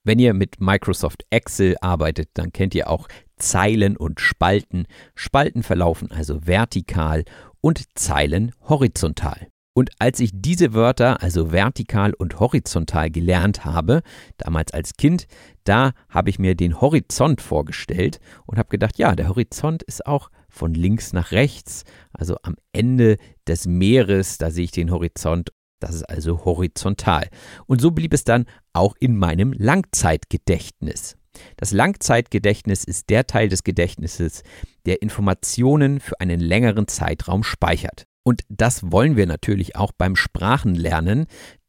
Wenn ihr mit Microsoft Excel arbeitet, dann kennt ihr auch Zeilen und Spalten. Spalten verlaufen also vertikal und Zeilen horizontal. Und als ich diese Wörter, also vertikal und horizontal gelernt habe, damals als Kind, da habe ich mir den Horizont vorgestellt und habe gedacht, ja, der Horizont ist auch von links nach rechts, also am Ende des Meeres, da sehe ich den Horizont, das ist also horizontal. Und so blieb es dann auch in meinem Langzeitgedächtnis. Das Langzeitgedächtnis ist der Teil des Gedächtnisses, der Informationen für einen längeren Zeitraum speichert. Und das wollen wir natürlich auch beim Sprachenlernen,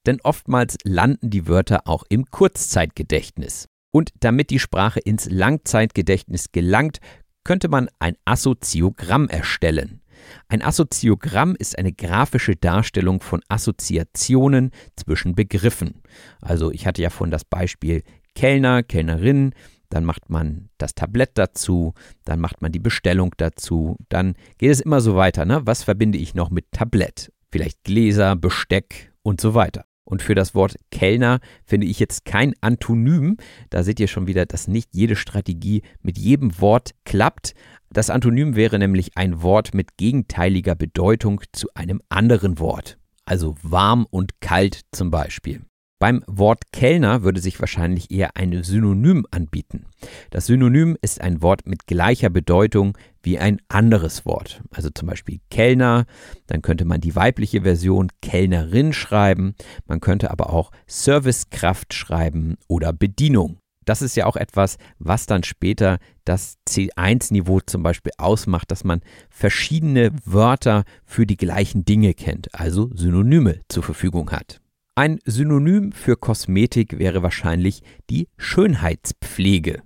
denn oftmals landen die Wörter auch im Kurzzeitgedächtnis. Und damit die Sprache ins Langzeitgedächtnis gelangt, könnte man ein Assoziogramm erstellen. Ein Assoziogramm ist eine grafische Darstellung von Assoziationen zwischen Begriffen. Also ich hatte ja vorhin das Beispiel Kellner, Kellnerin, dann macht man das Tablett dazu, dann macht man die Bestellung dazu, dann geht es immer so weiter. Ne? Was verbinde ich noch mit Tablett? Vielleicht Gläser, Besteck und so weiter. Und für das Wort Kellner finde ich jetzt kein Antonym. Da seht ihr schon wieder, dass nicht jede Strategie mit jedem Wort klappt. Das Antonym wäre nämlich ein Wort mit gegenteiliger Bedeutung zu einem anderen Wort. Also warm und kalt zum Beispiel. Beim Wort Kellner würde sich wahrscheinlich eher ein Synonym anbieten. Das Synonym ist ein Wort mit gleicher Bedeutung wie ein anderes Wort. Also zum Beispiel Kellner, dann könnte man die weibliche Version Kellnerin schreiben, man könnte aber auch Servicekraft schreiben oder Bedienung. Das ist ja auch etwas, was dann später das C1-Niveau zum Beispiel ausmacht, dass man verschiedene Wörter für die gleichen Dinge kennt, also Synonyme zur Verfügung hat. Ein Synonym für Kosmetik wäre wahrscheinlich die Schönheitspflege.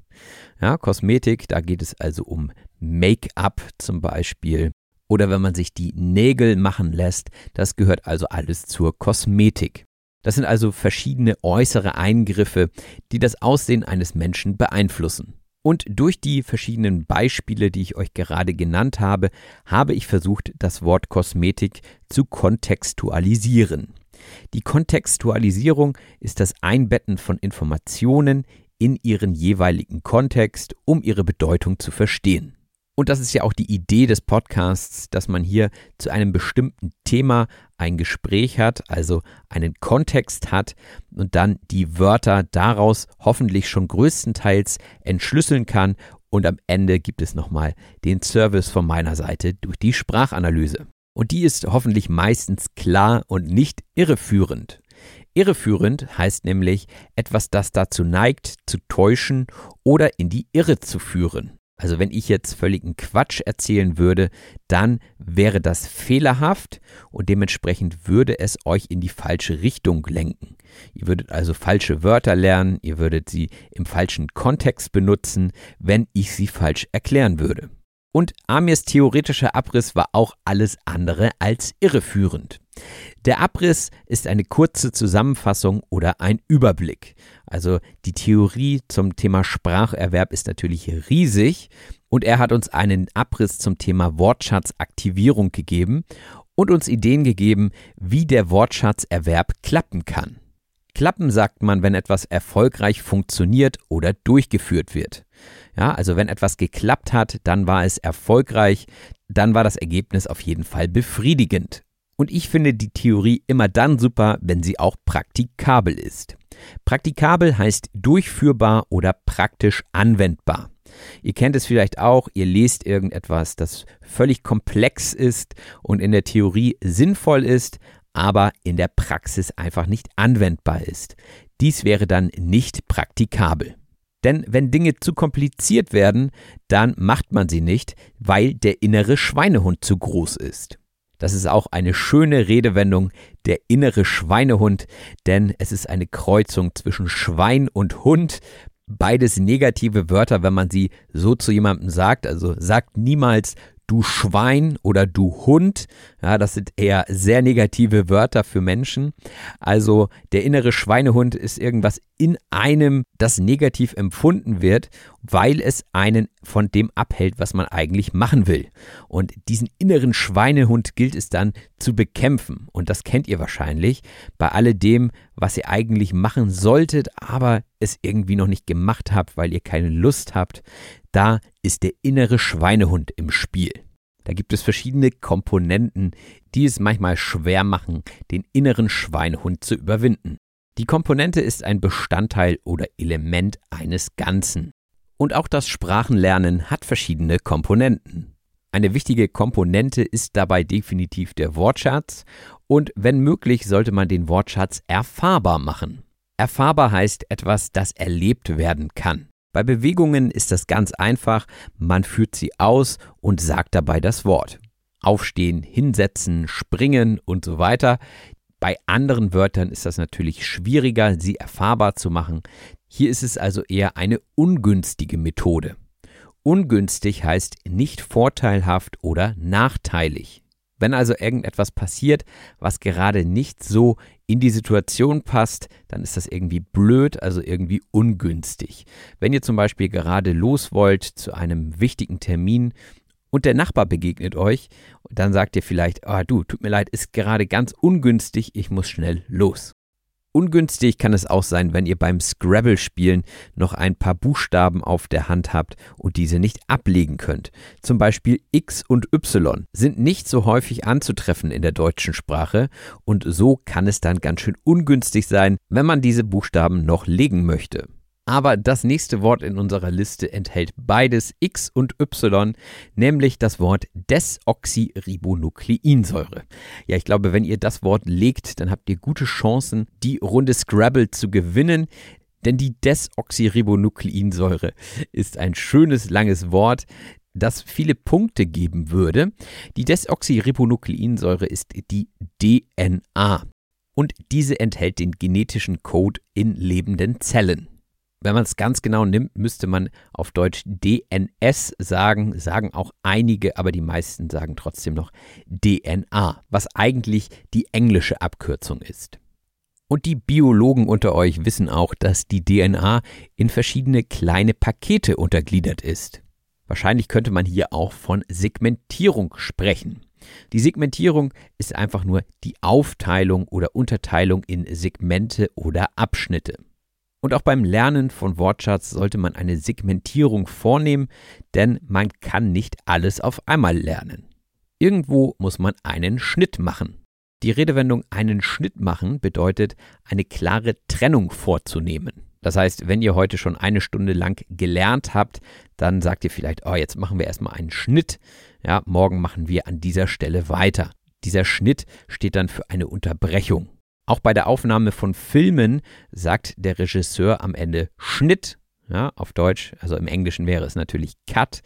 Ja, Kosmetik, da geht es also um Make-up zum Beispiel. Oder wenn man sich die Nägel machen lässt, das gehört also alles zur Kosmetik. Das sind also verschiedene äußere Eingriffe, die das Aussehen eines Menschen beeinflussen. Und durch die verschiedenen Beispiele, die ich euch gerade genannt habe, habe ich versucht, das Wort Kosmetik zu kontextualisieren. Die Kontextualisierung ist das Einbetten von Informationen in ihren jeweiligen Kontext, um ihre Bedeutung zu verstehen. Und das ist ja auch die Idee des Podcasts, dass man hier zu einem bestimmten Thema ein Gespräch hat, also einen Kontext hat und dann die Wörter daraus hoffentlich schon größtenteils entschlüsseln kann und am Ende gibt es nochmal den Service von meiner Seite durch die Sprachanalyse. Und die ist hoffentlich meistens klar und nicht irreführend. Irreführend heißt nämlich etwas, das dazu neigt, zu täuschen oder in die Irre zu führen. Also wenn ich jetzt völligen Quatsch erzählen würde, dann wäre das fehlerhaft und dementsprechend würde es euch in die falsche Richtung lenken. Ihr würdet also falsche Wörter lernen, ihr würdet sie im falschen Kontext benutzen, wenn ich sie falsch erklären würde. Und Amirs theoretischer Abriss war auch alles andere als irreführend. Der Abriss ist eine kurze Zusammenfassung oder ein Überblick. Also die Theorie zum Thema Spracherwerb ist natürlich riesig und er hat uns einen Abriss zum Thema Wortschatzaktivierung gegeben und uns Ideen gegeben, wie der Wortschatzerwerb klappen kann. Klappen sagt man, wenn etwas erfolgreich funktioniert oder durchgeführt wird. Ja, also wenn etwas geklappt hat, dann war es erfolgreich, dann war das Ergebnis auf jeden Fall befriedigend. Und ich finde die Theorie immer dann super, wenn sie auch praktikabel ist. Praktikabel heißt durchführbar oder praktisch anwendbar. Ihr kennt es vielleicht auch, ihr lest irgendetwas, das völlig komplex ist und in der Theorie sinnvoll ist, aber in der Praxis einfach nicht anwendbar ist. Dies wäre dann nicht praktikabel. Denn wenn Dinge zu kompliziert werden, dann macht man sie nicht, weil der innere Schweinehund zu groß ist. Das ist auch eine schöne Redewendung, der innere Schweinehund, denn es ist eine Kreuzung zwischen Schwein und Hund. Beides negative Wörter, wenn man sie so zu jemandem sagt. Also sagt niemals du Schwein oder du Hund. Ja, das sind eher sehr negative Wörter für Menschen. Also der innere Schweinehund ist irgendwas in einem, das negativ empfunden wird, weil es einen von dem abhält, was man eigentlich machen will. Und diesen inneren Schweinehund gilt es dann zu bekämpfen. Und das kennt ihr wahrscheinlich bei alledem, was ihr eigentlich machen solltet, aber es irgendwie noch nicht gemacht habt, weil ihr keine Lust habt. Da ist der innere Schweinehund im Spiel. Da gibt es verschiedene Komponenten, die es manchmal schwer machen, den inneren Schweinehund zu überwinden. Die Komponente ist ein Bestandteil oder Element eines Ganzen. Und auch das Sprachenlernen hat verschiedene Komponenten. Eine wichtige Komponente ist dabei definitiv der Wortschatz und wenn möglich sollte man den Wortschatz erfahrbar machen. Erfahrbar heißt etwas, das erlebt werden kann. Bei Bewegungen ist das ganz einfach, man führt sie aus und sagt dabei das Wort. Aufstehen, hinsetzen, springen und so weiter. Bei anderen Wörtern ist das natürlich schwieriger, sie erfahrbar zu machen. Hier ist es also eher eine ungünstige Methode. Ungünstig heißt nicht vorteilhaft oder nachteilig. Wenn also irgendetwas passiert, was gerade nicht so in die Situation passt, dann ist das irgendwie blöd, also irgendwie ungünstig. Wenn ihr zum Beispiel gerade los wollt zu einem wichtigen Termin und der Nachbar begegnet euch, dann sagt ihr vielleicht, oh, du, tut mir leid, ist gerade ganz ungünstig, ich muss schnell los. Ungünstig kann es auch sein, wenn ihr beim Scrabble-Spielen noch ein paar Buchstaben auf der Hand habt und diese nicht ablegen könnt. Zum Beispiel X und Y sind nicht so häufig anzutreffen in der deutschen Sprache und so kann es dann ganz schön ungünstig sein, wenn man diese Buchstaben noch legen möchte. Aber das nächste Wort in unserer Liste enthält beides X und Y, nämlich das Wort Desoxyribonukleinsäure. Ja, ich glaube, wenn ihr das Wort legt, dann habt ihr gute Chancen, die Runde Scrabble zu gewinnen. Denn die Desoxyribonukleinsäure ist ein schönes langes Wort, das viele Punkte geben würde. Die Desoxyribonukleinsäure ist die DNA. Und diese enthält den genetischen Code in lebenden Zellen. Wenn man es ganz genau nimmt, müsste man auf Deutsch DNS sagen, sagen auch einige, aber die meisten sagen trotzdem noch DNA, was eigentlich die englische Abkürzung ist. Und die Biologen unter euch wissen auch, dass die DNA in verschiedene kleine Pakete untergliedert ist. Wahrscheinlich könnte man hier auch von Segmentierung sprechen. Die Segmentierung ist einfach nur die Aufteilung oder Unterteilung in Segmente oder Abschnitte. Und auch beim Lernen von Wortschatz sollte man eine Segmentierung vornehmen, denn man kann nicht alles auf einmal lernen. Irgendwo muss man einen Schnitt machen. Die Redewendung einen Schnitt machen bedeutet, eine klare Trennung vorzunehmen. Das heißt, wenn ihr heute schon eine Stunde lang gelernt habt, dann sagt ihr vielleicht, oh, jetzt machen wir erstmal einen Schnitt. Ja, morgen machen wir an dieser Stelle weiter. Dieser Schnitt steht dann für eine Unterbrechung. Auch bei der Aufnahme von Filmen sagt der Regisseur am Ende Schnitt, ja, auf Deutsch, also im Englischen wäre es natürlich Cut,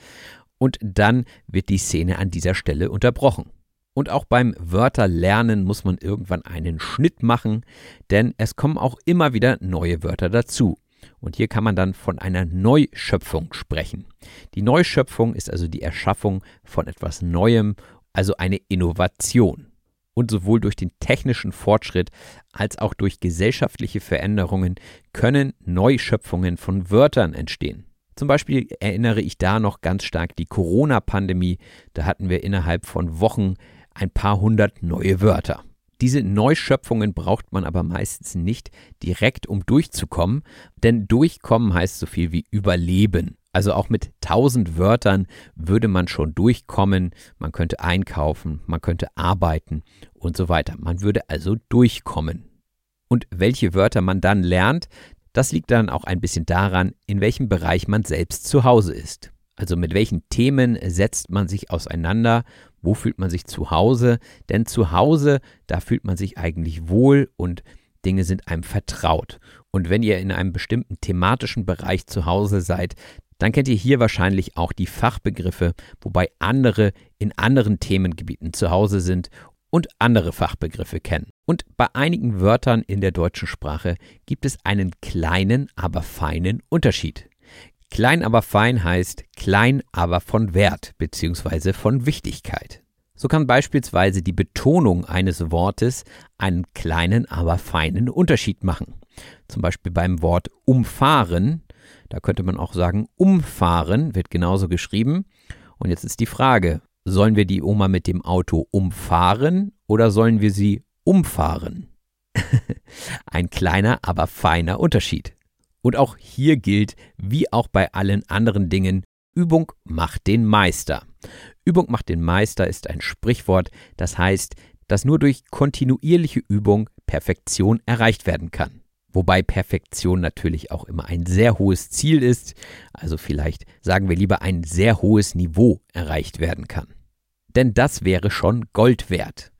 und dann wird die Szene an dieser Stelle unterbrochen. Und auch beim Wörterlernen muss man irgendwann einen Schnitt machen, denn es kommen auch immer wieder neue Wörter dazu. Und hier kann man dann von einer Neuschöpfung sprechen. Die Neuschöpfung ist also die Erschaffung von etwas Neuem, also eine Innovation und sowohl durch den technischen Fortschritt als auch durch gesellschaftliche Veränderungen können Neuschöpfungen von Wörtern entstehen. Zum Beispiel erinnere ich da noch ganz stark die Corona-Pandemie. Da hatten wir innerhalb von Wochen ein paar hundert neue Wörter. Diese Neuschöpfungen braucht man aber meistens nicht direkt, um durchzukommen, denn durchkommen heißt so viel wie überleben. Also auch mit 1000 Wörtern würde man schon durchkommen, man könnte einkaufen, man könnte arbeiten und so weiter. Man würde also durchkommen. Und welche Wörter man dann lernt, das liegt dann auch ein bisschen daran, in welchem Bereich man selbst zu Hause ist. Also mit welchen Themen setzt man sich auseinander, wo fühlt man sich zu Hause, denn zu Hause, da fühlt man sich eigentlich wohl und Dinge sind einem vertraut. Und wenn ihr in einem bestimmten thematischen Bereich zu Hause seid, dann kennt ihr hier wahrscheinlich auch die Fachbegriffe, wobei andere in anderen Themengebieten zu Hause sind und andere Fachbegriffe kennen. Und bei einigen Wörtern in der deutschen Sprache gibt es einen kleinen, aber feinen Unterschied. Klein aber fein heißt klein aber von Wert bzw. von Wichtigkeit. So kann beispielsweise die Betonung eines Wortes einen kleinen, aber feinen Unterschied machen. Zum Beispiel beim Wort umfahren, da könnte man auch sagen, umfahren wird genauso geschrieben. Und jetzt ist die Frage, sollen wir die Oma mit dem Auto umfahren oder sollen wir sie umfahren? <laughs> Ein kleiner, aber feiner Unterschied. Und auch hier gilt, wie auch bei allen anderen Dingen, Übung macht den Meister. Übung macht den Meister ist ein Sprichwort, das heißt, dass nur durch kontinuierliche Übung Perfektion erreicht werden kann. Wobei Perfektion natürlich auch immer ein sehr hohes Ziel ist, also vielleicht sagen wir lieber ein sehr hohes Niveau erreicht werden kann. Denn das wäre schon Gold wert.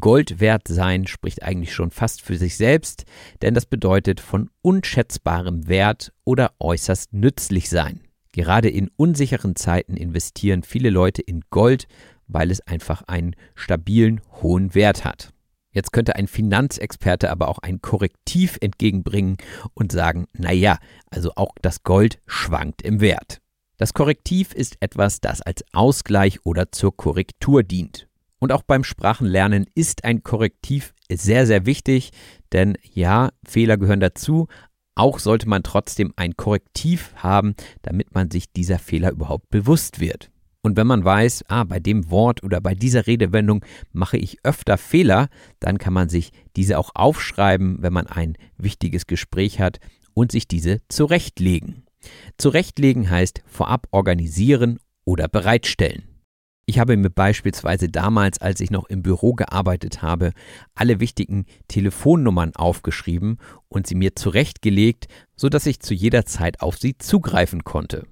Gold wert sein spricht eigentlich schon fast für sich selbst, denn das bedeutet von unschätzbarem Wert oder äußerst nützlich sein. Gerade in unsicheren Zeiten investieren viele Leute in Gold, weil es einfach einen stabilen, hohen Wert hat. Jetzt könnte ein Finanzexperte aber auch ein Korrektiv entgegenbringen und sagen, naja, also auch das Gold schwankt im Wert. Das Korrektiv ist etwas, das als Ausgleich oder zur Korrektur dient. Und auch beim Sprachenlernen ist ein Korrektiv sehr, sehr wichtig, denn ja, Fehler gehören dazu, auch sollte man trotzdem ein Korrektiv haben, damit man sich dieser Fehler überhaupt bewusst wird. Und wenn man weiß, ah, bei dem Wort oder bei dieser Redewendung mache ich öfter Fehler, dann kann man sich diese auch aufschreiben, wenn man ein wichtiges Gespräch hat und sich diese zurechtlegen. Zurechtlegen heißt vorab organisieren oder bereitstellen. Ich habe mir beispielsweise damals, als ich noch im Büro gearbeitet habe, alle wichtigen Telefonnummern aufgeschrieben und sie mir zurechtgelegt, sodass ich zu jeder Zeit auf sie zugreifen konnte.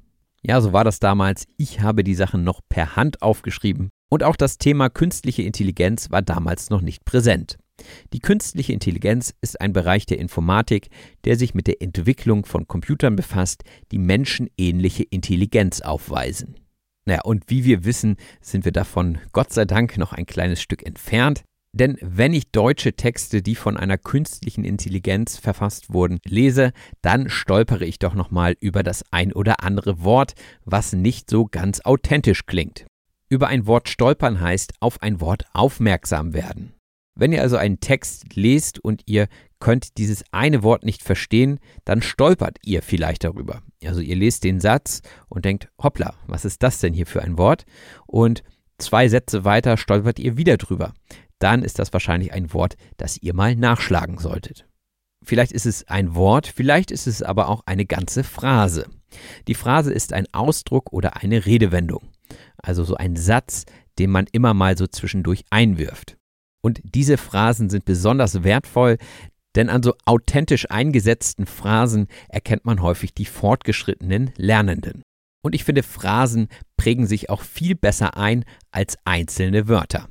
Ja, so war das damals. Ich habe die Sachen noch per Hand aufgeschrieben und auch das Thema künstliche Intelligenz war damals noch nicht präsent. Die künstliche Intelligenz ist ein Bereich der Informatik, der sich mit der Entwicklung von Computern befasst, die menschenähnliche Intelligenz aufweisen. Naja, und wie wir wissen, sind wir davon Gott sei Dank noch ein kleines Stück entfernt. Denn wenn ich deutsche Texte, die von einer künstlichen Intelligenz verfasst wurden, lese, dann stolpere ich doch nochmal über das ein oder andere Wort, was nicht so ganz authentisch klingt. Über ein Wort stolpern heißt auf ein Wort aufmerksam werden. Wenn ihr also einen Text lest und ihr könnt dieses eine Wort nicht verstehen, dann stolpert ihr vielleicht darüber. Also ihr lest den Satz und denkt, hoppla, was ist das denn hier für ein Wort? Und zwei Sätze weiter stolpert ihr wieder drüber. Dann ist das wahrscheinlich ein Wort, das ihr mal nachschlagen solltet. Vielleicht ist es ein Wort, vielleicht ist es aber auch eine ganze Phrase. Die Phrase ist ein Ausdruck oder eine Redewendung. Also so ein Satz, den man immer mal so zwischendurch einwirft. Und diese Phrasen sind besonders wertvoll, denn an so authentisch eingesetzten Phrasen erkennt man häufig die fortgeschrittenen Lernenden. Und ich finde, Phrasen prägen sich auch viel besser ein als einzelne Wörter.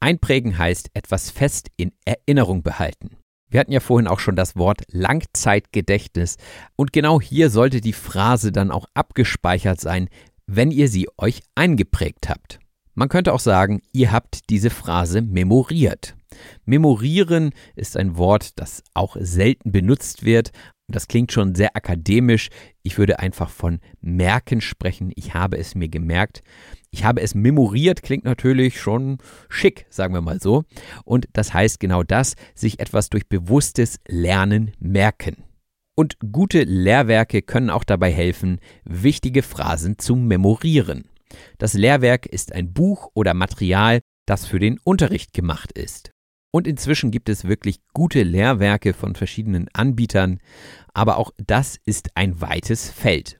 Einprägen heißt etwas fest in Erinnerung behalten. Wir hatten ja vorhin auch schon das Wort Langzeitgedächtnis und genau hier sollte die Phrase dann auch abgespeichert sein, wenn ihr sie euch eingeprägt habt. Man könnte auch sagen, ihr habt diese Phrase memoriert. Memorieren ist ein Wort, das auch selten benutzt wird. Das klingt schon sehr akademisch. Ich würde einfach von merken sprechen. Ich habe es mir gemerkt. Ich habe es memoriert, klingt natürlich schon schick, sagen wir mal so. Und das heißt genau das, sich etwas durch bewusstes Lernen merken. Und gute Lehrwerke können auch dabei helfen, wichtige Phrasen zu memorieren. Das Lehrwerk ist ein Buch oder Material, das für den Unterricht gemacht ist. Und inzwischen gibt es wirklich gute Lehrwerke von verschiedenen Anbietern, aber auch das ist ein weites Feld.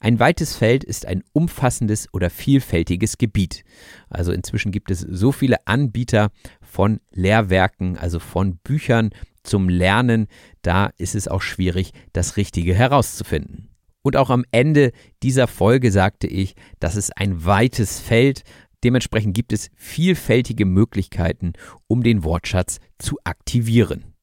Ein weites Feld ist ein umfassendes oder vielfältiges Gebiet. Also inzwischen gibt es so viele Anbieter von Lehrwerken, also von Büchern zum Lernen, da ist es auch schwierig, das Richtige herauszufinden. Und auch am Ende dieser Folge sagte ich, das ist ein weites Feld. Dementsprechend gibt es vielfältige Möglichkeiten, um den Wortschatz zu aktivieren.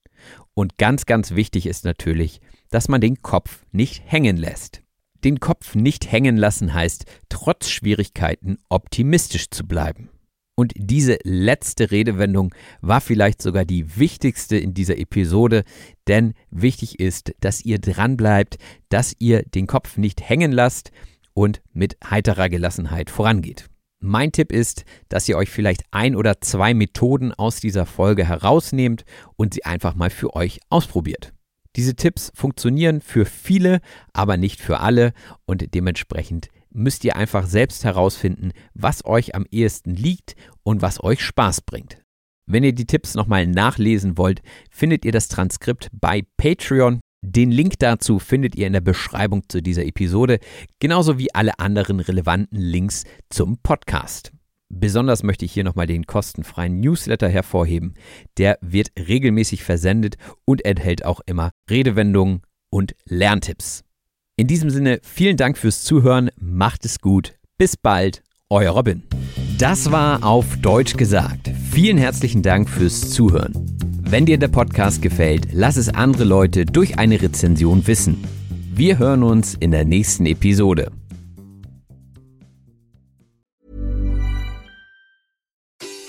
Und ganz, ganz wichtig ist natürlich, dass man den Kopf nicht hängen lässt. Den Kopf nicht hängen lassen heißt, trotz Schwierigkeiten optimistisch zu bleiben. Und diese letzte Redewendung war vielleicht sogar die wichtigste in dieser Episode, denn wichtig ist, dass ihr dranbleibt, dass ihr den Kopf nicht hängen lasst und mit heiterer Gelassenheit vorangeht. Mein Tipp ist, dass ihr euch vielleicht ein oder zwei Methoden aus dieser Folge herausnehmt und sie einfach mal für euch ausprobiert. Diese Tipps funktionieren für viele, aber nicht für alle und dementsprechend müsst ihr einfach selbst herausfinden, was euch am ehesten liegt und was euch Spaß bringt. Wenn ihr die Tipps nochmal nachlesen wollt, findet ihr das Transkript bei Patreon. Den Link dazu findet ihr in der Beschreibung zu dieser Episode, genauso wie alle anderen relevanten Links zum Podcast. Besonders möchte ich hier nochmal den kostenfreien Newsletter hervorheben. Der wird regelmäßig versendet und enthält auch immer Redewendungen und Lerntipps. In diesem Sinne, vielen Dank fürs Zuhören, macht es gut, bis bald, euer Robin. Das war auf Deutsch gesagt. Vielen herzlichen Dank fürs Zuhören. Wenn dir der Podcast gefällt, lass es andere Leute durch eine Rezension wissen. Wir hören uns in der nächsten Episode.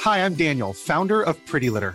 Hi, I'm Daniel, founder of Pretty Litter.